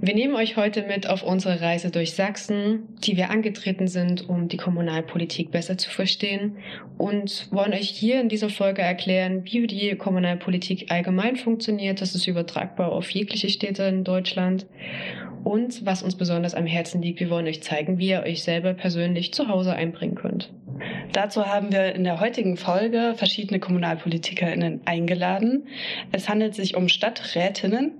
Wir nehmen euch heute mit auf unsere Reise durch Sachsen, die wir angetreten sind, um die Kommunalpolitik besser zu verstehen und wollen euch hier in dieser Folge erklären, wie die Kommunalpolitik allgemein funktioniert. Das ist übertragbar auf jegliche Städte in Deutschland und was uns besonders am Herzen liegt. Wir wollen euch zeigen, wie ihr euch selber persönlich zu Hause einbringen könnt. Dazu haben wir in der heutigen Folge verschiedene KommunalpolitikerInnen eingeladen. Es handelt sich um Stadträtinnen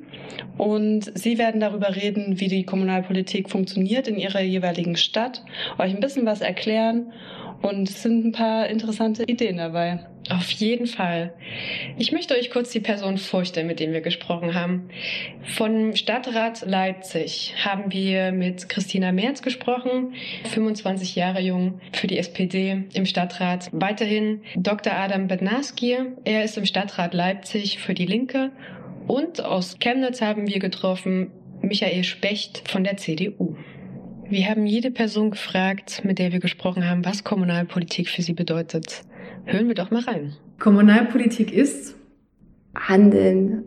und sie werden darüber reden, wie die Kommunalpolitik funktioniert in ihrer jeweiligen Stadt, euch ein bisschen was erklären und es sind ein paar interessante Ideen dabei. Auf jeden Fall. Ich möchte euch kurz die Person vorstellen, mit dem wir gesprochen haben. Von Stadtrat Leipzig haben wir mit Christina Merz gesprochen, 25 Jahre jung für die SPD im Stadtrat. Weiterhin Dr. Adam Bednarski, er ist im Stadtrat Leipzig für die Linke. Und aus Chemnitz haben wir getroffen Michael Specht von der CDU. Wir haben jede Person gefragt, mit der wir gesprochen haben, was Kommunalpolitik für sie bedeutet. Hören wir doch mal rein. Kommunalpolitik ist Handeln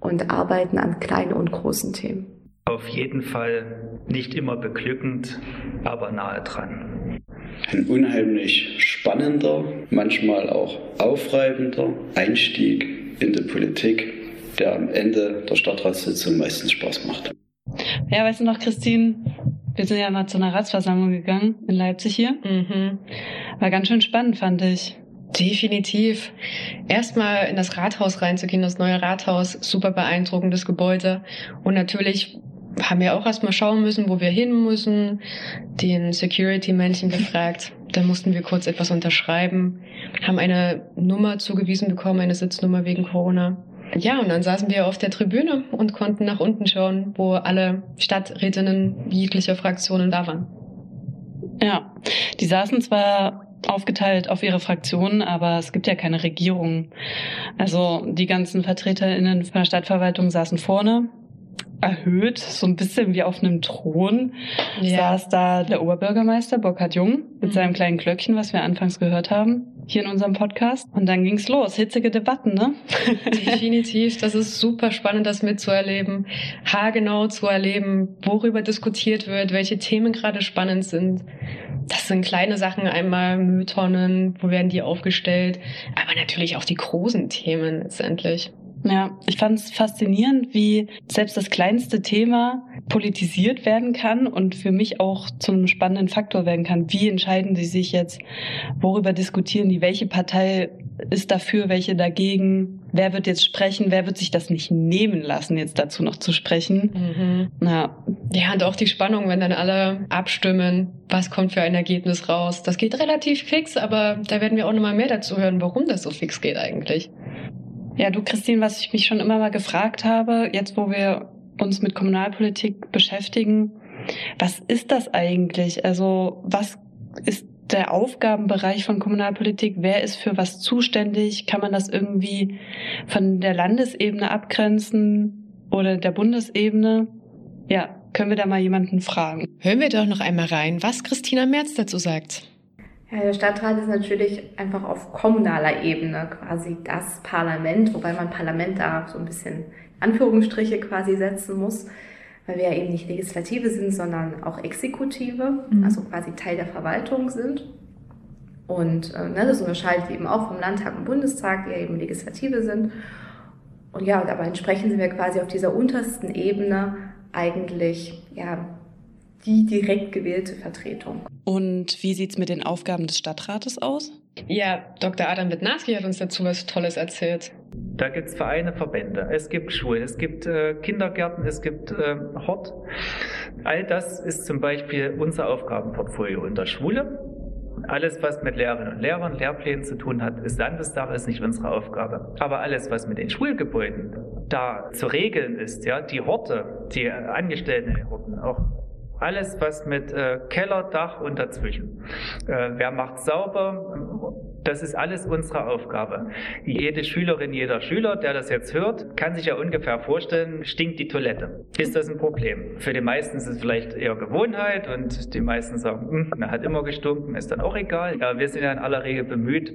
und Arbeiten an kleinen und großen Themen. Auf jeden Fall nicht immer beglückend, aber nahe dran. Ein unheimlich spannender, manchmal auch aufreibender Einstieg in die Politik, der am Ende der Stadtratssitzung meistens Spaß macht. Ja, weißt du noch, Christine, wir sind ja mal zu einer Ratsversammlung gegangen in Leipzig hier. Mhm. War ganz schön spannend, fand ich. Definitiv. Erstmal in das Rathaus reinzugehen, das neue Rathaus, super beeindruckendes Gebäude. Und natürlich haben wir auch erstmal schauen müssen, wo wir hin müssen, den Security-Männchen gefragt. Da mussten wir kurz etwas unterschreiben, haben eine Nummer zugewiesen bekommen, eine Sitznummer wegen Corona. Ja, und dann saßen wir auf der Tribüne und konnten nach unten schauen, wo alle Stadträtinnen jeglicher Fraktionen da waren. Ja, die saßen zwar aufgeteilt auf ihre Fraktionen, aber es gibt ja keine Regierung. Also die ganzen VertreterInnen von der Stadtverwaltung saßen vorne, erhöht, so ein bisschen wie auf einem Thron, ja. saß da der Oberbürgermeister Burkhard Jung mit mhm. seinem kleinen Glöckchen, was wir anfangs gehört haben, hier in unserem Podcast. Und dann ging's los, hitzige Debatten, ne? Definitiv, das ist super spannend, das mitzuerleben, haargenau zu erleben, worüber diskutiert wird, welche Themen gerade spannend sind. Das sind kleine Sachen, einmal Mülltonnen, wo werden die aufgestellt, aber natürlich auch die großen Themen letztendlich. Ja, ich fand es faszinierend, wie selbst das kleinste Thema politisiert werden kann und für mich auch zu einem spannenden Faktor werden kann. Wie entscheiden sie sich jetzt? Worüber diskutieren die? Welche Partei ist dafür, welche dagegen? Wer wird jetzt sprechen? Wer wird sich das nicht nehmen lassen, jetzt dazu noch zu sprechen? Mhm. Ja. ja, und auch die Spannung, wenn dann alle abstimmen, was kommt für ein Ergebnis raus. Das geht relativ fix, aber da werden wir auch nochmal mehr dazu hören, warum das so fix geht eigentlich. Ja, du Christine, was ich mich schon immer mal gefragt habe, jetzt wo wir uns mit Kommunalpolitik beschäftigen, was ist das eigentlich? Also was ist der Aufgabenbereich von Kommunalpolitik? Wer ist für was zuständig? Kann man das irgendwie von der Landesebene abgrenzen oder der Bundesebene? Ja, können wir da mal jemanden fragen? Hören wir doch noch einmal rein, was Christina Merz dazu sagt. Ja, der Stadtrat ist natürlich einfach auf kommunaler Ebene quasi das Parlament, wobei man Parlament da so ein bisschen Anführungsstriche quasi setzen muss, weil wir ja eben nicht Legislative sind, sondern auch Exekutive, mhm. also quasi Teil der Verwaltung sind. Und äh, ne, das unterscheidet eben auch vom Landtag und Bundestag, die ja eben Legislative sind. Und ja, aber entsprechend sind wir quasi auf dieser untersten Ebene eigentlich ja, die direkt gewählte Vertretung. Und wie sieht es mit den Aufgaben des Stadtrates aus? Ja, Dr. Adam Bednarski hat uns dazu was Tolles erzählt. Da gibt es Vereine, Verbände, es gibt Schulen, es gibt äh, Kindergärten, es gibt äh, Hort. All das ist zum Beispiel unser Aufgabenportfolio in der Schule. Alles, was mit Lehrerinnen und Lehrern, Lehrplänen zu tun hat, ist Landessache, ist nicht unsere Aufgabe. Aber alles, was mit den Schulgebäuden da zu regeln ist, ja, die Horte, die Angestellten in den Horten, auch Alles, was mit äh, Keller, Dach und dazwischen. Äh, wer macht sauber? Das ist alles unsere Aufgabe. Jede Schülerin, jeder Schüler, der das jetzt hört, kann sich ja ungefähr vorstellen, stinkt die Toilette. Ist das ein Problem? Für die meisten ist es vielleicht eher Gewohnheit und die meisten sagen, hm, man hat immer gestunken, ist dann auch egal. Ja, wir sind ja in aller Regel bemüht,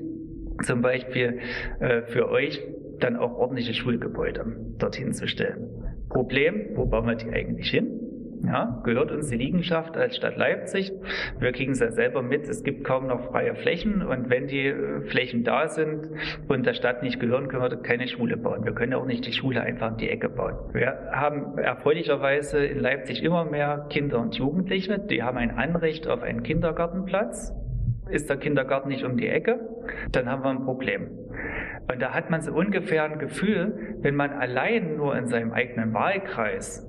zum Beispiel äh, für euch dann auch ordentliche Schulgebäude dorthin zu stellen. Problem, wo bauen wir die eigentlich hin? Ja, gehört uns die Liegenschaft als Stadt Leipzig. Wir kriegen es ja selber mit, es gibt kaum noch freie Flächen und wenn die äh, Flächen da sind und der Stadt nicht gehören, können wir keine Schule bauen. Wir können auch nicht die Schule einfach in die Ecke bauen. Wir haben erfreulicherweise in Leipzig immer mehr Kinder und Jugendliche, die haben ein Anrecht auf einen Kindergartenplatz. Ist der Kindergarten nicht um die Ecke, dann haben wir ein Problem. Und da hat man so ungefähr ein Gefühl, wenn man allein nur in seinem eigenen Wahlkreis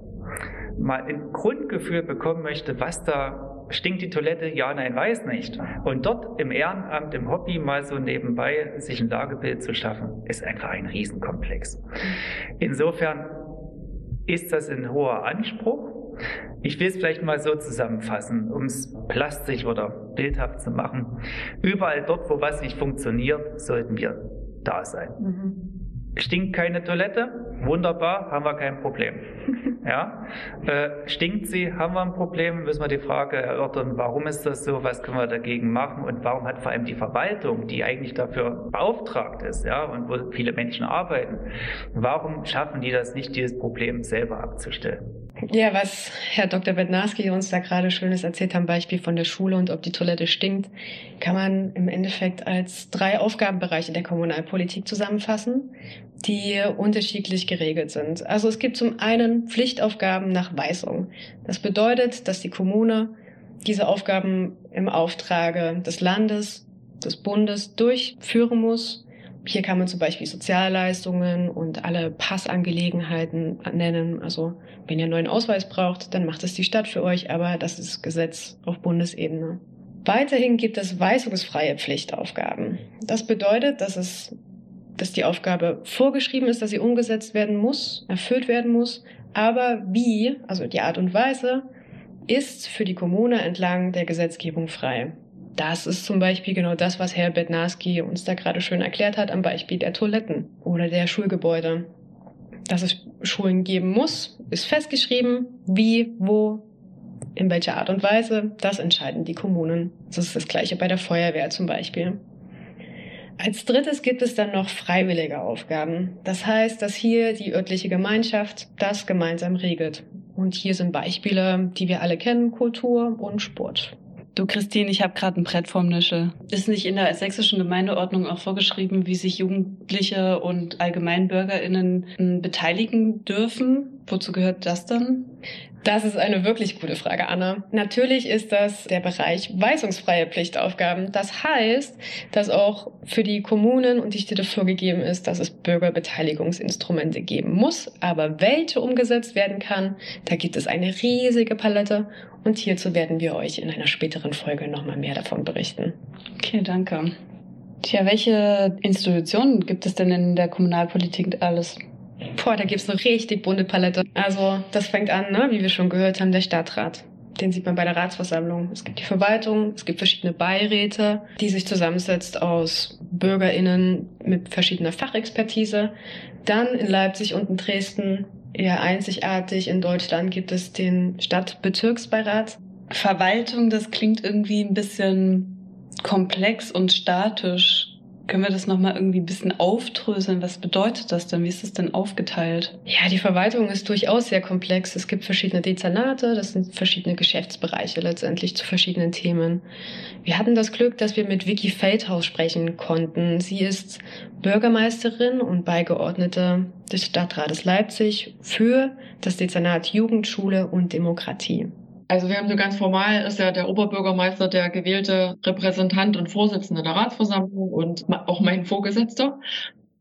mal ein Grundgefühl bekommen möchte, was da stinkt die Toilette, ja, nein, weiß nicht. Und dort im Ehrenamt, im Hobby mal so nebenbei sich ein Lagebild zu schaffen, ist einfach ein Riesenkomplex. Insofern ist das ein hoher Anspruch. Ich will es vielleicht mal so zusammenfassen, um es plastisch oder bildhaft zu machen. Überall dort, wo was nicht funktioniert, sollten wir da sein. Mhm. Stinkt keine Toilette? Wunderbar, haben wir kein Problem. Ja? Äh, stinkt sie, haben wir ein Problem, müssen wir die Frage erörtern, warum ist das so, was können wir dagegen machen und warum hat vor allem die Verwaltung, die eigentlich dafür beauftragt ist ja, und wo viele Menschen arbeiten, warum schaffen die das nicht, dieses Problem selber abzustellen? Ja, was Herr Dr. Bednarski uns da gerade Schönes erzählt hat, am Beispiel von der Schule und ob die Toilette stinkt, kann man im Endeffekt als drei Aufgabenbereiche der Kommunalpolitik zusammenfassen, die unterschiedlich geregelt sind. Also es gibt zum einen Pflichtaufgaben nach Weisung. Das bedeutet, dass die Kommune diese Aufgaben im Auftrage des Landes, des Bundes durchführen muss hier kann man zum Beispiel Sozialleistungen und alle Passangelegenheiten nennen. Also wenn ihr einen neuen Ausweis braucht, dann macht es die Stadt für euch, aber das ist Gesetz auf Bundesebene. Weiterhin gibt es weisungsfreie Pflichtaufgaben. Das bedeutet, dass es dass die Aufgabe vorgeschrieben ist, dass sie umgesetzt werden muss, erfüllt werden muss, aber wie, also die Art und Weise, ist für die Kommune entlang der Gesetzgebung frei. Das ist zum Beispiel genau das, was Herr Bednarski uns da gerade schön erklärt hat am Beispiel der Toiletten oder der Schulgebäude. Dass es Schulen geben muss, ist festgeschrieben. Wie, wo, in welcher Art und Weise, das entscheiden die Kommunen. Das ist das gleiche bei der Feuerwehr zum Beispiel. Als drittes gibt es dann noch freiwillige Aufgaben. Das heißt, dass hier die örtliche Gemeinschaft das gemeinsam regelt. Und hier sind Beispiele, die wir alle kennen, Kultur und Sport. Du Christine, ich habe gerade ein Brett vorm Nischel. Ist nicht in der sächsischen Gemeindeordnung auch vorgeschrieben, wie sich Jugendliche und Allgemeinbürgerinnen beteiligen dürfen? Wozu gehört das dann? Das ist eine wirklich gute Frage, Anna. Natürlich ist das der Bereich weisungsfreie Pflichtaufgaben. Das heißt, dass auch für die Kommunen und die Städte vorgegeben ist, dass es Bürgerbeteiligungsinstrumente geben muss. Aber welche umgesetzt werden kann, da gibt es eine riesige Palette. Und hierzu werden wir euch in einer späteren Folge nochmal mehr davon berichten. Okay, danke. Tja, welche Institutionen gibt es denn in der Kommunalpolitik alles? Boah, da gibt's eine richtig bunte Palette. Also das fängt an, ne, wie wir schon gehört haben, der Stadtrat. Den sieht man bei der Ratsversammlung. Es gibt die Verwaltung, es gibt verschiedene Beiräte, die sich zusammensetzt aus BürgerInnen mit verschiedener Fachexpertise. Dann in Leipzig und in Dresden, eher einzigartig in Deutschland, gibt es den Stadtbezirksbeirat. Verwaltung, das klingt irgendwie ein bisschen komplex und statisch. Können wir das nochmal irgendwie ein bisschen aufdröseln? Was bedeutet das denn? Wie ist das denn aufgeteilt? Ja, die Verwaltung ist durchaus sehr komplex. Es gibt verschiedene Dezernate, das sind verschiedene Geschäftsbereiche letztendlich zu verschiedenen Themen. Wir hatten das Glück, dass wir mit Vicky Feldhaus sprechen konnten. Sie ist Bürgermeisterin und Beigeordnete des Stadtrates Leipzig für das Dezernat Jugendschule und Demokratie. Also wir haben so ganz formal ist ja der Oberbürgermeister der gewählte Repräsentant und Vorsitzende der Ratsversammlung und auch mein Vorgesetzter.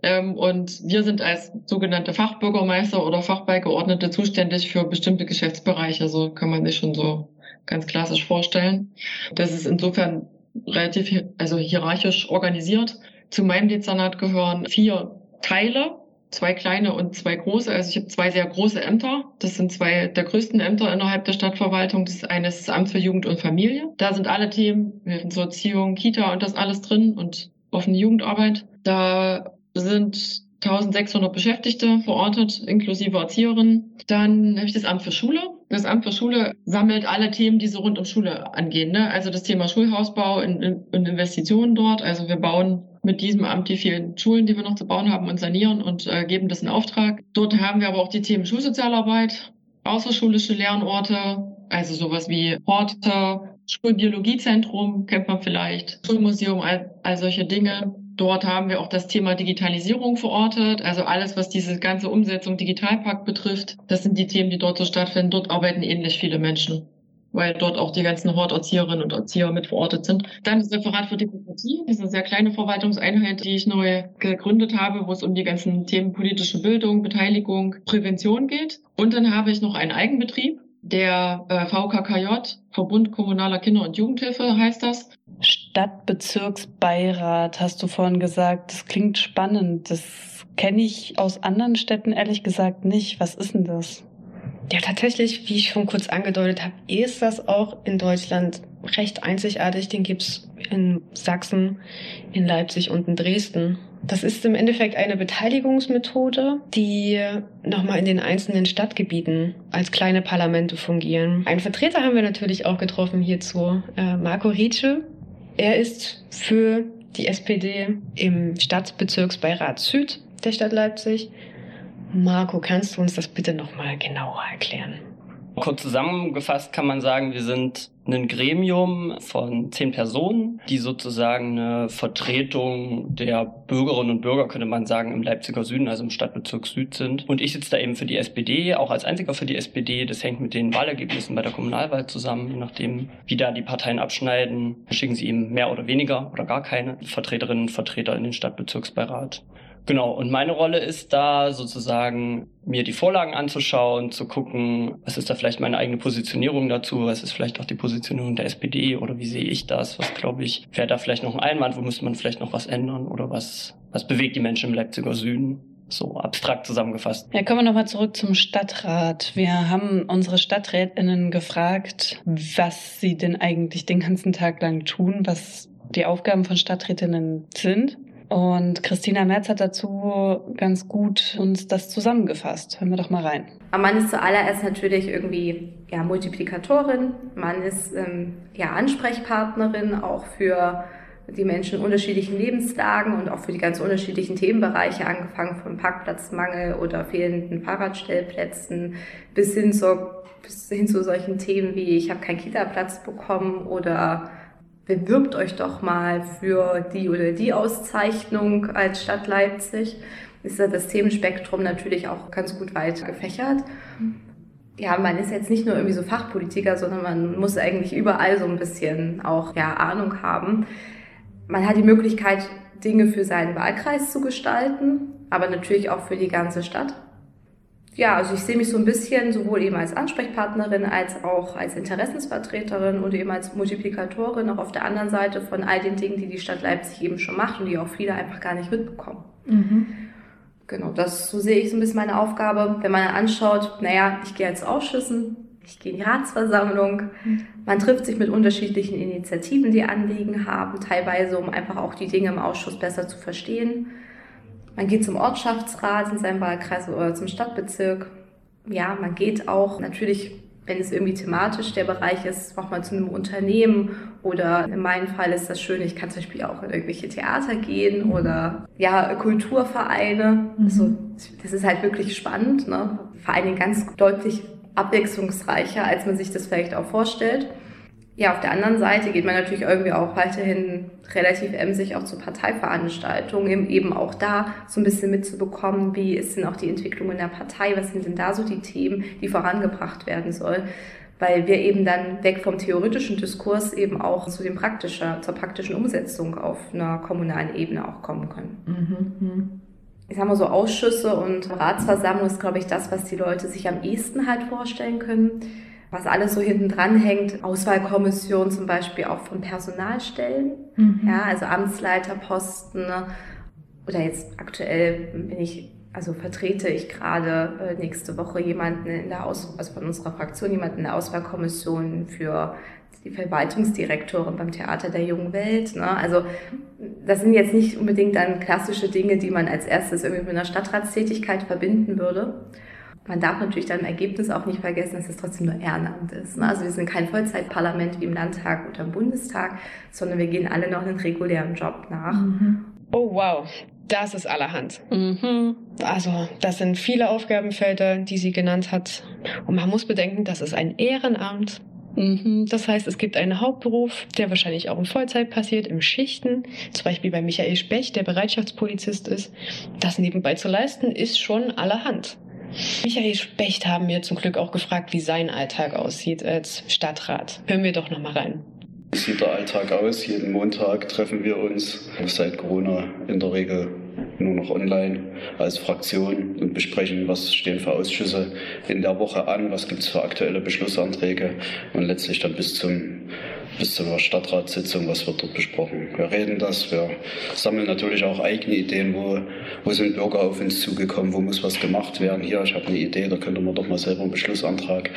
Ähm, und wir sind als sogenannte Fachbürgermeister oder Fachbeigeordnete zuständig für bestimmte Geschäftsbereiche. So kann man sich schon so ganz klassisch vorstellen. Das ist insofern relativ also hierarchisch organisiert. Zu meinem Dezernat gehören vier Teile zwei kleine und zwei große. Also ich habe zwei sehr große Ämter. Das sind zwei der größten Ämter innerhalb der Stadtverwaltung. Das eine ist das Amt für Jugend und Familie. Da sind alle Themen, wir haben so Erziehung, Kita und das alles drin und offene Jugendarbeit. Da sind 1600 Beschäftigte verortet, inklusive Erzieherinnen. Dann habe ich das Amt für Schule. Das Amt für Schule sammelt alle Themen, die so rund um Schule angehen. Ne? Also das Thema Schulhausbau und, und Investitionen dort. Also wir bauen mit diesem Amt die vielen Schulen, die wir noch zu bauen haben und sanieren und äh, geben das in Auftrag. Dort haben wir aber auch die Themen Schulsozialarbeit, außerschulische Lernorte, also sowas wie Horte, Schulbiologiezentrum kennt man vielleicht, Schulmuseum, all, all solche Dinge. Dort haben wir auch das Thema Digitalisierung verortet, also alles, was diese ganze Umsetzung Digitalpakt betrifft. Das sind die Themen, die dort so stattfinden. Dort arbeiten ähnlich viele Menschen, weil dort auch die ganzen Horterzieherinnen und Erzieher mit verortet sind. Dann das Referat für Demokratie, diese sehr kleine Verwaltungseinheit, die ich neu gegründet habe, wo es um die ganzen Themen politische Bildung, Beteiligung, Prävention geht. Und dann habe ich noch einen Eigenbetrieb, der äh, VKKJ, Verbund Kommunaler Kinder- und Jugendhilfe heißt das. Stadtbezirksbeirat, hast du vorhin gesagt. Das klingt spannend. Das kenne ich aus anderen Städten ehrlich gesagt nicht. Was ist denn das? Ja, tatsächlich, wie ich schon kurz angedeutet habe, ist das auch in Deutschland recht einzigartig. Den gibt's in Sachsen, in Leipzig und in Dresden. Das ist im Endeffekt eine Beteiligungsmethode, die nochmal in den einzelnen Stadtgebieten als kleine Parlamente fungieren. Einen Vertreter haben wir natürlich auch getroffen hierzu, äh, Marco Rietsche. Er ist für die SPD im Stadtbezirksbeirat Süd der Stadt Leipzig. Marco, kannst du uns das bitte nochmal genauer erklären? Kurz zusammengefasst kann man sagen, wir sind ein Gremium von zehn Personen, die sozusagen eine Vertretung der Bürgerinnen und Bürger, könnte man sagen, im Leipziger Süden, also im Stadtbezirk Süd sind. Und ich sitze da eben für die SPD, auch als einziger für die SPD. Das hängt mit den Wahlergebnissen bei der Kommunalwahl zusammen. Je nachdem, wie da die Parteien abschneiden, schicken sie eben mehr oder weniger oder gar keine Vertreterinnen und Vertreter in den Stadtbezirksbeirat. Genau, und meine Rolle ist da sozusagen, mir die Vorlagen anzuschauen, zu gucken, was ist da vielleicht meine eigene Positionierung dazu, was ist vielleicht auch die Positionierung der SPD oder wie sehe ich das, was glaube ich, wäre da vielleicht noch ein Einwand, wo müsste man vielleicht noch was ändern oder was, was bewegt die Menschen im Leipziger Süden? So abstrakt zusammengefasst. Ja, kommen wir nochmal zurück zum Stadtrat. Wir haben unsere StadträtInnen gefragt, was sie denn eigentlich den ganzen Tag lang tun, was die Aufgaben von Stadträtinnen sind. Und Christina Merz hat dazu ganz gut uns das zusammengefasst. Hören wir doch mal rein. Man ist zuallererst natürlich irgendwie ja, Multiplikatorin, man ist ähm, ja Ansprechpartnerin auch für die Menschen in unterschiedlichen Lebenslagen und auch für die ganz unterschiedlichen Themenbereiche, angefangen vom Parkplatzmangel oder fehlenden Fahrradstellplätzen bis hin, zur, bis hin zu solchen Themen wie ich habe keinen Kita-Platz bekommen oder bewirbt euch doch mal für die oder die Auszeichnung als Stadt Leipzig. Ist ja das Themenspektrum natürlich auch ganz gut weit gefächert. Ja, man ist jetzt nicht nur irgendwie so Fachpolitiker, sondern man muss eigentlich überall so ein bisschen auch ja, Ahnung haben. Man hat die Möglichkeit, Dinge für seinen Wahlkreis zu gestalten, aber natürlich auch für die ganze Stadt ja, also ich sehe mich so ein bisschen sowohl eben als Ansprechpartnerin als auch als Interessensvertreterin und eben als Multiplikatorin auch auf der anderen Seite von all den Dingen, die die Stadt Leipzig eben schon macht und die auch viele einfach gar nicht mitbekommen. Mhm. Genau, das so sehe ich so ein bisschen meine Aufgabe. Wenn man anschaut, naja, ich gehe als Ausschüssen, ich gehe in die Ratsversammlung, man trifft sich mit unterschiedlichen Initiativen, die Anliegen haben, teilweise um einfach auch die Dinge im Ausschuss besser zu verstehen. Man geht zum Ortschaftsrat in seinem Wahlkreis oder zum Stadtbezirk. Ja, man geht auch natürlich, wenn es irgendwie thematisch der Bereich ist, auch mal zu einem Unternehmen oder in meinem Fall ist das schön, ich kann zum Beispiel auch in irgendwelche Theater gehen oder ja, Kulturvereine. Mhm. Also, das ist halt wirklich spannend, ne? Vor allen Dingen ganz deutlich abwechslungsreicher, als man sich das vielleicht auch vorstellt. Ja, auf der anderen Seite geht man natürlich irgendwie auch weiterhin relativ emsig auch zu Parteiveranstaltungen, eben auch da so ein bisschen mitzubekommen, wie ist denn auch die Entwicklung in der Partei, was sind denn da so die Themen, die vorangebracht werden soll, weil wir eben dann weg vom theoretischen Diskurs eben auch zu dem praktischer, zur praktischen Umsetzung auf einer kommunalen Ebene auch kommen können. Mhm. mhm. Ich sag mal so Ausschüsse und Ratsversammlung ist, glaube ich, das, was die Leute sich am ehesten halt vorstellen können was alles so hinten dran hängt. Auswahlkommission zum Beispiel auch von Personalstellen, mhm. ja, also Amtsleiterposten. Ne? Oder jetzt aktuell bin ich Also vertrete ich gerade äh, nächste Woche jemanden in der Aus also von unserer Fraktion jemanden in der Auswahlkommission für die Verwaltungsdirektorin beim Theater der Jungen Welt. Ne? Also das sind jetzt nicht unbedingt dann klassische Dinge, die man als erstes irgendwie mit einer Stadtratstätigkeit verbinden würde. Man darf natürlich dann im Ergebnis auch nicht vergessen, dass es trotzdem nur Ehrenamt ist. Ne? Also wir sind kein Vollzeitparlament wie im Landtag oder im Bundestag, sondern wir gehen alle noch einen regulären Job nach. Mhm. Oh wow, das ist allerhand. Mhm. Also das sind viele Aufgabenfelder, die sie genannt hat. Und man muss bedenken, das ist ein Ehrenamt. Mhm. Das heißt, es gibt einen Hauptberuf, der wahrscheinlich auch in Vollzeit passiert, im Schichten. Zum Beispiel bei Michael Specht, der Bereitschaftspolizist ist. Das nebenbei zu leisten, ist schon allerhand. Michael Specht haben wir zum Glück auch gefragt, wie sein Alltag aussieht als Stadtrat. Hören wir doch nochmal rein. Wie sieht der Alltag aus? Jeden Montag treffen wir uns seit Corona in der Regel nur noch online als Fraktion und besprechen, was stehen für Ausschüsse in der Woche an, was gibt es für aktuelle Beschlussanträge und letztlich dann bis zum bis zur Stadtratssitzung, was wird dort besprochen. Wir reden das, wir sammeln natürlich auch eigene Ideen, wo, wo sind Bürger auf uns zugekommen, wo muss was gemacht werden. Hier, ich habe eine Idee, da könnte man doch mal selber einen Beschlussantrag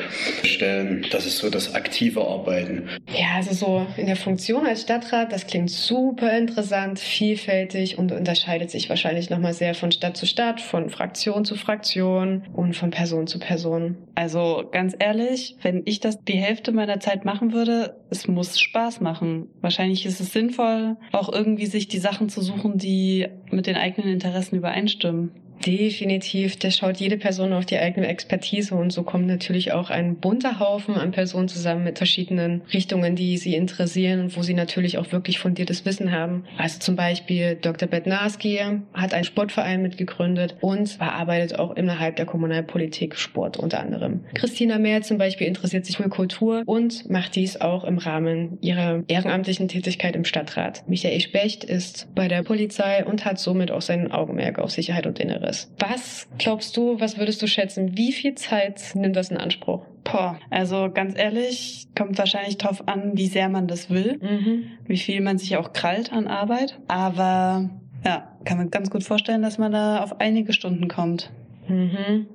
stellen. Das ist so das aktive Arbeiten. Ja, also so in der Funktion als Stadtrat, das klingt super interessant, vielfältig und unterscheidet sich wahrscheinlich nochmal sehr von Stadt zu Stadt, von Fraktion zu Fraktion und von Person zu Person. Also ganz ehrlich, wenn ich das die Hälfte meiner Zeit machen würde, es muss muss Spaß machen. Wahrscheinlich ist es sinnvoll, auch irgendwie sich die Sachen zu suchen, die mit den eigenen Interessen übereinstimmen. Definitiv, da schaut jede Person auf die eigene Expertise und so kommt natürlich auch ein bunter Haufen an Personen zusammen mit verschiedenen Richtungen, die sie interessieren und wo sie natürlich auch wirklich fundiertes Wissen haben. Also zum Beispiel Dr. Bednarski hat einen Sportverein mitgegründet und arbeitet auch innerhalb der Kommunalpolitik Sport unter anderem. Christina Mehr zum Beispiel interessiert sich für Kultur und macht dies auch im Rahmen ihrer ehrenamtlichen Tätigkeit im Stadtrat. Michael Specht ist bei der Polizei und hat somit auch sein Augenmerk auf Sicherheit und Inneres anderes. Was glaubst du, was würdest du schätzen? Wie viel Zeit nimmt das in Anspruch? Boah, also ganz ehrlich, kommt wahrscheinlich drauf an, wie sehr man das will, mhm. wie viel man sich auch krallt an Arbeit. Aber ja, kann man ganz gut vorstellen, dass man da auf einige Stunden kommt. Mhm.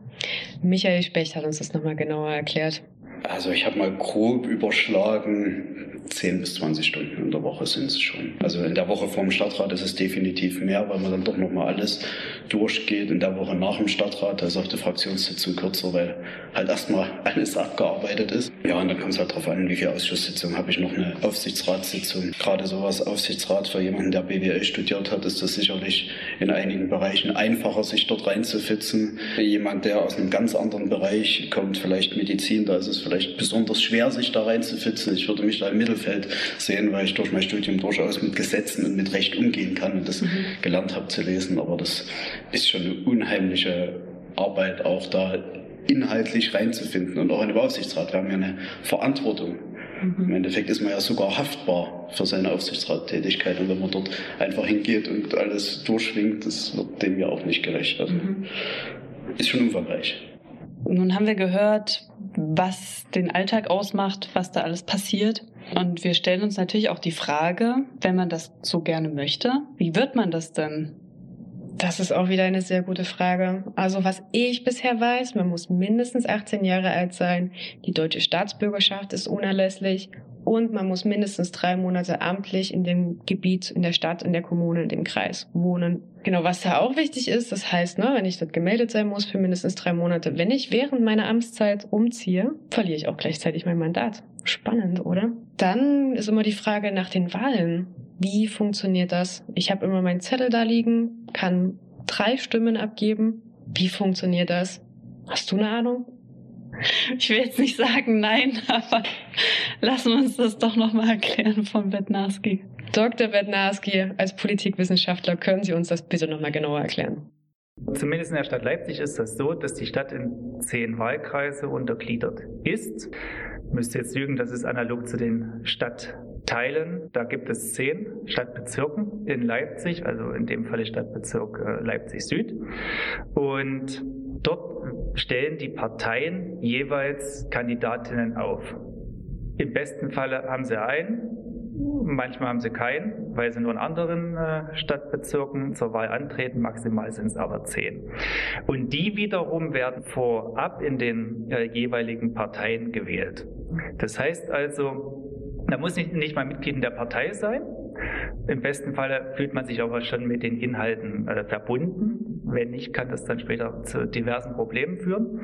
Michael Specht hat uns das nochmal genauer erklärt. Also ich habe mal grob überschlagen, 10 bis 20 Stunden in der Woche sind es schon. Also in der Woche vor dem Stadtrat ist es definitiv mehr, weil man dann doch nochmal alles durchgeht. In der Woche nach dem Stadtrat, da ist auch die Fraktionssitzung kürzer, weil halt erstmal alles abgearbeitet ist. Ja, und dann kommt es halt darauf an, wie viele Ausschusssitzungen habe ich noch eine Aufsichtsratssitzung. Gerade sowas Aufsichtsrat für jemanden, der BWL studiert hat, ist das sicherlich in einigen Bereichen einfacher, sich dort reinzufitzen. Jemand, der aus einem ganz anderen Bereich kommt, vielleicht Medizin, da ist es vielleicht besonders schwer, sich da reinzufitzen. Ich würde mich da im Mittelfeld sehen, weil ich durch mein Studium durchaus mit Gesetzen und mit Recht umgehen kann und das mhm. gelernt habe zu lesen. Aber das ist schon eine unheimliche Arbeit, auch da inhaltlich reinzufinden und auch in den Aufsichtsrat. Wir haben ja eine Verantwortung. Mhm. Im Endeffekt ist man ja sogar haftbar für seine Aufsichtsrattätigkeit. Und wenn man dort einfach hingeht und alles durchschwingt, das wird dem ja auch nicht gerecht. Also mhm. ist schon umfangreich. Nun haben wir gehört, was den Alltag ausmacht, was da alles passiert. Und wir stellen uns natürlich auch die Frage, wenn man das so gerne möchte, wie wird man das denn? Das ist auch wieder eine sehr gute Frage. Also was ich bisher weiß, man muss mindestens 18 Jahre alt sein, die deutsche Staatsbürgerschaft ist unerlässlich und man muss mindestens drei Monate amtlich in dem Gebiet, in der Stadt, in der Kommune, in dem Kreis wohnen. Genau, was da auch wichtig ist, das heißt, ne, wenn ich dort gemeldet sein muss für mindestens drei Monate, wenn ich während meiner Amtszeit umziehe, verliere ich auch gleichzeitig mein Mandat. Spannend, oder? Dann ist immer die Frage nach den Wahlen. Wie funktioniert das? Ich habe immer meinen Zettel da liegen, kann drei Stimmen abgeben. Wie funktioniert das? Hast du eine Ahnung? Ich will jetzt nicht sagen nein, aber lassen wir uns das doch nochmal erklären von Bednarski. Dr. Bednarski, als Politikwissenschaftler, können Sie uns das bitte nochmal genauer erklären? Zumindest in der Stadt Leipzig ist das so, dass die Stadt in zehn Wahlkreise untergliedert ist. Ich müsste jetzt lügen, das ist analog zu den Stadtteilen. Da gibt es zehn Stadtbezirken in Leipzig, also in dem Falle Stadtbezirk äh, Leipzig Süd. Und dort stellen die Parteien jeweils Kandidatinnen auf. Im besten Falle haben sie einen, Manchmal haben sie keinen, weil sie nur in anderen äh, Stadtbezirken zur Wahl antreten. Maximal sind es aber zehn. Und die wiederum werden vorab in den äh, jeweiligen Parteien gewählt. Das heißt also, da muss nicht, nicht mal Mitglied in der Partei sein. Im besten Falle fühlt man sich aber schon mit den Inhalten äh, verbunden. Wenn nicht, kann das dann später zu diversen Problemen führen.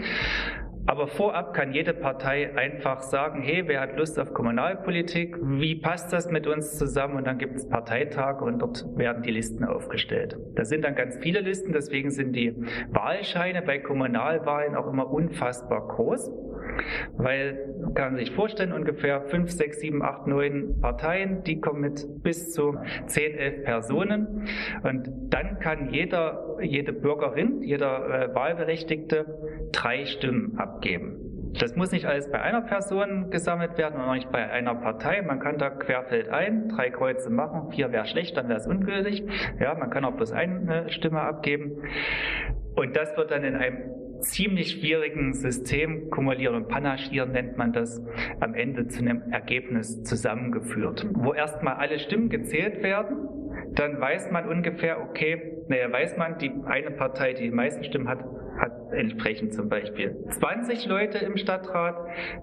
Aber vorab kann jede Partei einfach sagen, hey, wer hat Lust auf Kommunalpolitik? Wie passt das mit uns zusammen? Und dann gibt es Parteitage und dort werden die Listen aufgestellt. Da sind dann ganz viele Listen, deswegen sind die Wahlscheine bei Kommunalwahlen auch immer unfassbar groß. Weil, man kann sich vorstellen, ungefähr fünf, sechs, sieben, acht, neun Parteien, die kommen mit bis zu zehn, elf Personen. Und dann kann jeder, jede Bürgerin, jeder äh, Wahlberechtigte drei Stimmen abgeben. Das muss nicht alles bei einer Person gesammelt werden und auch nicht bei einer Partei. Man kann da querfeldein drei Kreuze machen. Vier wäre schlecht, dann wäre es ungültig. Ja, man kann auch bloß eine Stimme abgeben. Und das wird dann in einem ziemlich schwierigen System, kumulieren und panaschieren nennt man das, am Ende zu einem Ergebnis zusammengeführt, wo erstmal alle Stimmen gezählt werden, dann weiß man ungefähr, okay, naja, weiß man, die eine Partei, die die meisten Stimmen hat, hat entsprechend zum Beispiel 20 Leute im Stadtrat,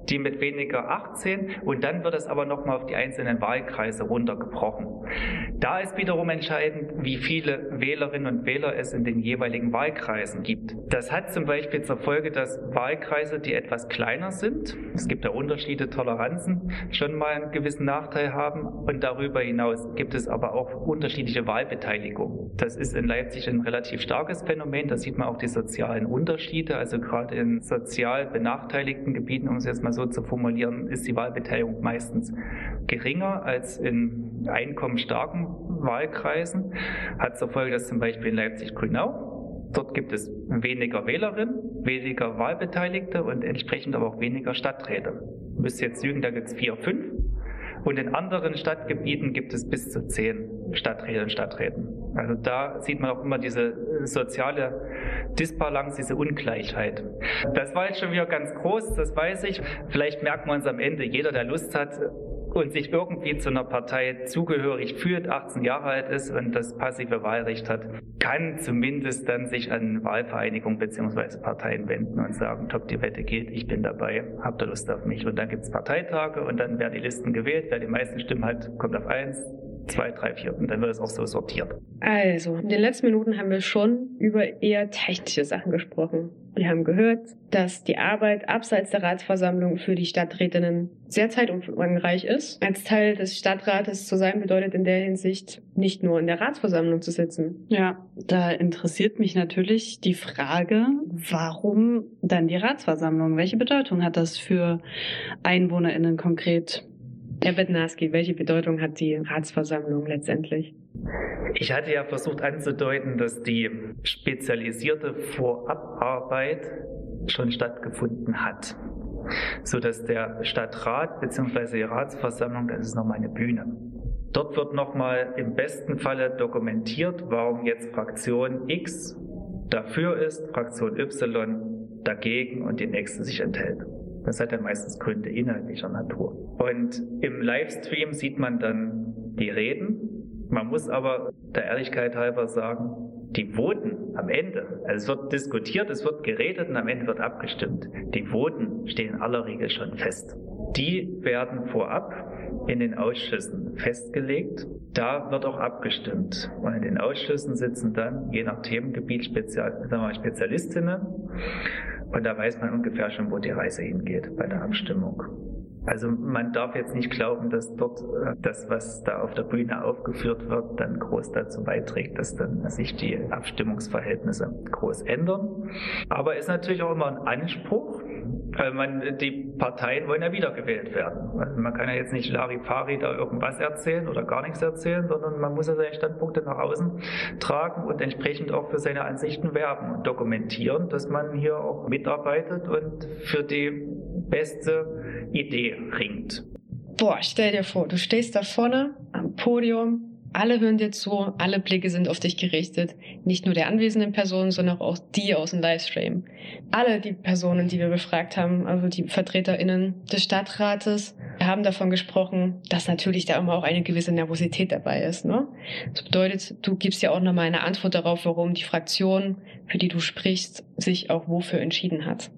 die mit weniger 18 und dann wird es aber nochmal auf die einzelnen Wahlkreise runtergebrochen. Da ist wiederum entscheidend, wie viele Wählerinnen und Wähler es in den jeweiligen Wahlkreisen gibt. Das hat zum Beispiel zur Folge, dass Wahlkreise, die etwas kleiner sind, es gibt da Unterschiede, Toleranzen, schon mal einen gewissen Nachteil haben und darüber hinaus gibt es aber auch unterschiedliche Wahlbeteiligung. Das ist in Leipzig ein relativ starkes Phänomen, da sieht man auch die sozialen Unterschiede. Also gerade in sozial benachteiligten Gebieten, um es jetzt mal so zu formulieren, ist die Wahlbeteiligung meistens geringer als in einkommensstarken Wahlkreisen. Hat zur Folge, dass zum Beispiel in Leipzig-Grünau Dort gibt es weniger Wählerinnen, weniger Wahlbeteiligte und entsprechend aber auch weniger Stadträte. Ich müsste jetzt lügen, da gibt es vier, fünf. Und in anderen Stadtgebieten gibt es bis zu zehn Stadträte und Stadträten. Also da sieht man auch immer diese soziale Disbalance, diese Ungleichheit. Das war jetzt schon wieder ganz groß, das weiß ich. Vielleicht merken wir uns am Ende, jeder, der Lust hat, und sich irgendwie zu einer Partei zugehörig fühlt, 18 Jahre alt ist und das passive Wahlrecht hat, kann zumindest dann sich an Wahlvereinigungen bzw. Parteien wenden und sagen, top, die Wette geht, ich bin dabei, habt ihr Lust auf mich? Und dann gibt es Parteitage und dann werden die Listen gewählt, wer die meisten Stimmen hat, kommt auf eins, zwei, drei, vier. Und dann wird es auch so sortiert. Also, in den letzten Minuten haben wir schon über eher technische Sachen gesprochen. Wir haben gehört, dass die Arbeit abseits der Ratsversammlung für die Stadträtinnen sehr zeitumfangreich ist. Als Teil des Stadtrates zu sein bedeutet in der Hinsicht nicht nur in der Ratsversammlung zu sitzen. Ja, da interessiert mich natürlich die Frage, warum dann die Ratsversammlung? Welche Bedeutung hat das für EinwohnerInnen konkret? Herr Bednarski, welche Bedeutung hat die Ratsversammlung letztendlich? Ich hatte ja versucht anzudeuten, dass die spezialisierte Vorabarbeit schon stattgefunden hat, so dass der Stadtrat bzw. die Ratsversammlung, das ist nochmal eine Bühne. Dort wird nochmal im besten Falle dokumentiert, warum jetzt Fraktion X dafür ist, Fraktion Y dagegen und die nächste sich enthält. Das hat ja meistens Gründe inhaltlicher Natur. Und im Livestream sieht man dann die Reden. Man muss aber der Ehrlichkeit halber sagen, die Voten am Ende, also es wird diskutiert, es wird geredet und am Ende wird abgestimmt. Die Voten stehen in aller Regel schon fest. Die werden vorab in den Ausschüssen festgelegt. Da wird auch abgestimmt. Und in den Ausschüssen sitzen dann, je nach Themengebiet, Spezial, Spezialistinnen und da weiß man ungefähr schon, wo die Reise hingeht bei der Abstimmung. Also man darf jetzt nicht glauben, dass dort äh, das, was da auf der Bühne aufgeführt wird, dann groß dazu beiträgt, dass dann sich die Abstimmungsverhältnisse groß ändern. Aber ist natürlich auch immer ein Anspruch, man, die Parteien wollen ja wiedergewählt werden. Also man kann ja jetzt nicht Larifari da irgendwas erzählen oder gar nichts erzählen, sondern man muss ja seine Standpunkte nach außen tragen und entsprechend auch für seine Ansichten werben und dokumentieren, dass man hier auch mitarbeitet und für die beste Idee ringt. Boah, stell dir vor, du stehst da vorne am Podium Alle hören dir zu, alle Blicke sind auf dich gerichtet. Nicht nur der anwesenden Personen, sondern auch die aus dem Livestream. Alle die Personen, die wir befragt haben, also die VertreterInnen des Stadtrates, haben davon gesprochen, dass natürlich da immer auch eine gewisse Nervosität dabei ist. Ne? Das bedeutet, du gibst ja auch nochmal eine Antwort darauf, warum die Fraktion, für die du sprichst, sich auch wofür entschieden hat.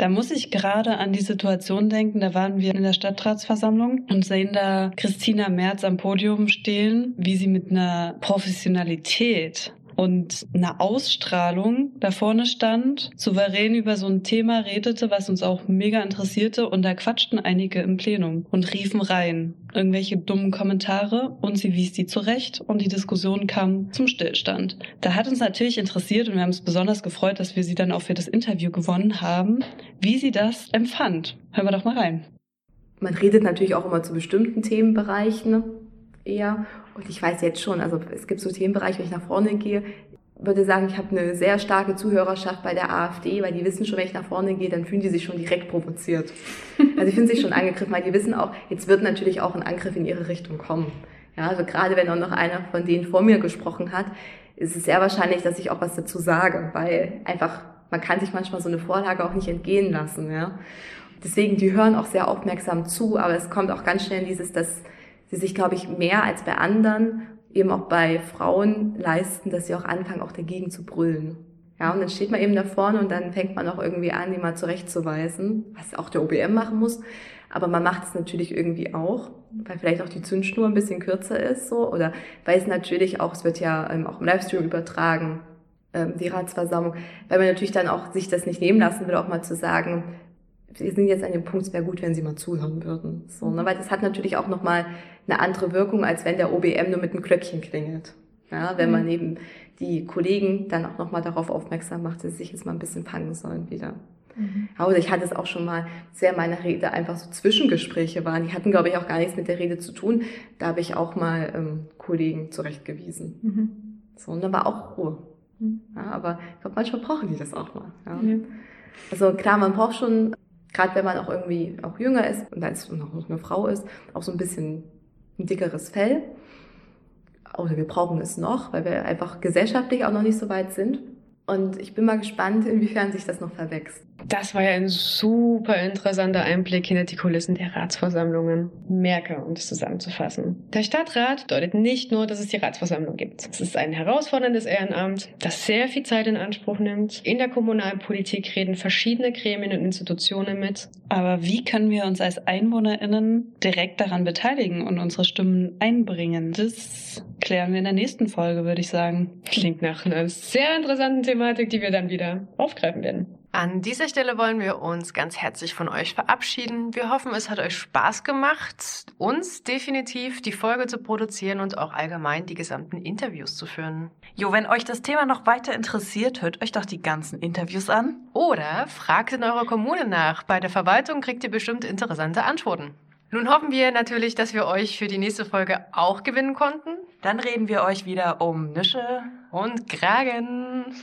Da muss ich gerade an die Situation denken, da waren wir in der Stadtratsversammlung und sehen da Christina Merz am Podium stehen, wie sie mit einer Professionalität und einer Ausstrahlung da vorne stand, souverän über so ein Thema redete, was uns auch mega interessierte und da quatschten einige im Plenum und riefen rein irgendwelche dummen Kommentare und sie wies die zurecht und die Diskussion kam zum Stillstand. Da hat uns natürlich interessiert und wir haben uns besonders gefreut, dass wir sie dann auch für das Interview gewonnen haben, wie sie das empfand. Hören wir doch mal rein. Man redet natürlich auch immer zu bestimmten Themenbereichen eher und ich weiß jetzt schon, also es gibt so Themenbereiche, wenn ich nach vorne gehe, würde sagen, ich habe eine sehr starke Zuhörerschaft bei der AfD, weil die wissen schon, wenn ich nach vorne gehe, dann fühlen die sich schon direkt provoziert. Also die fühlen sich schon angegriffen, weil die wissen auch, jetzt wird natürlich auch ein Angriff in ihre Richtung kommen. Ja, also gerade wenn auch noch einer von denen vor mir gesprochen hat, ist es sehr wahrscheinlich, dass ich auch was dazu sage, weil einfach, man kann sich manchmal so eine Vorlage auch nicht entgehen lassen, ja. Deswegen, die hören auch sehr aufmerksam zu, aber es kommt auch ganz schnell dieses, dass sie sich, glaube ich, mehr als bei anderen, eben auch bei Frauen leisten, dass sie auch anfangen, auch dagegen zu brüllen. Ja, und dann steht man eben da vorne und dann fängt man auch irgendwie an, die mal zurechtzuweisen, was auch der OBM machen muss. Aber man macht es natürlich irgendwie auch, weil vielleicht auch die Zündschnur ein bisschen kürzer ist, so, oder weil es natürlich auch, es wird ja ähm, auch im Livestream übertragen, ähm, die Ratsversammlung, weil man natürlich dann auch sich das nicht nehmen lassen will, auch mal zu sagen, wir sind jetzt an dem Punkt, es wäre gut, wenn Sie mal zuhören würden. So, ne? Weil das hat natürlich auch nochmal eine andere Wirkung, als wenn der OBM nur mit einem Glöckchen klingelt. Ja, wenn man mhm. eben die Kollegen dann auch nochmal darauf aufmerksam macht, dass sie sich jetzt mal ein bisschen fangen sollen wieder. Mhm. Aber ich hatte es auch schon mal sehr meiner Rede einfach so Zwischengespräche waren. Die hatten, glaube ich, auch gar nichts mit der Rede zu tun. Da habe ich auch mal ähm, Kollegen zurechtgewiesen. Mhm. So, und da war auch Ruhe. Mhm. Ja, aber ich glaube, manchmal brauchen die das auch mal. Ja. Mhm. Also klar, man braucht schon gerade wenn man auch irgendwie auch jünger ist und als noch eine Frau ist, auch so ein bisschen ein dickeres Fell. Oder wir brauchen es noch, weil wir einfach gesellschaftlich auch noch nicht so weit sind. Und ich bin mal gespannt, inwiefern sich das noch verwächst. Das war ja ein super interessanter Einblick hinter die Kulissen der Ratsversammlungen. Merke, um das zusammenzufassen. Der Stadtrat deutet nicht nur, dass es die Ratsversammlung gibt. Es ist ein herausforderndes Ehrenamt, das sehr viel Zeit in Anspruch nimmt. In der Kommunalpolitik reden verschiedene Gremien und Institutionen mit. Aber wie können wir uns als EinwohnerInnen direkt daran beteiligen und unsere Stimmen einbringen? Das klären wir in der nächsten Folge, würde ich sagen. Klingt nach einer sehr interessanten Thematik, die wir dann wieder aufgreifen werden. An dieser Stelle wollen wir uns ganz herzlich von euch verabschieden. Wir hoffen, es hat euch Spaß gemacht, uns definitiv die Folge zu produzieren und auch allgemein die gesamten Interviews zu führen. Jo, wenn euch das Thema noch weiter interessiert, hört euch doch die ganzen Interviews an. Oder fragt in eurer Kommune nach. Bei der Verwaltung kriegt ihr bestimmt interessante Antworten. Nun hoffen wir natürlich, dass wir euch für die nächste Folge auch gewinnen konnten. Dann reden wir euch wieder um Nische und Kragen.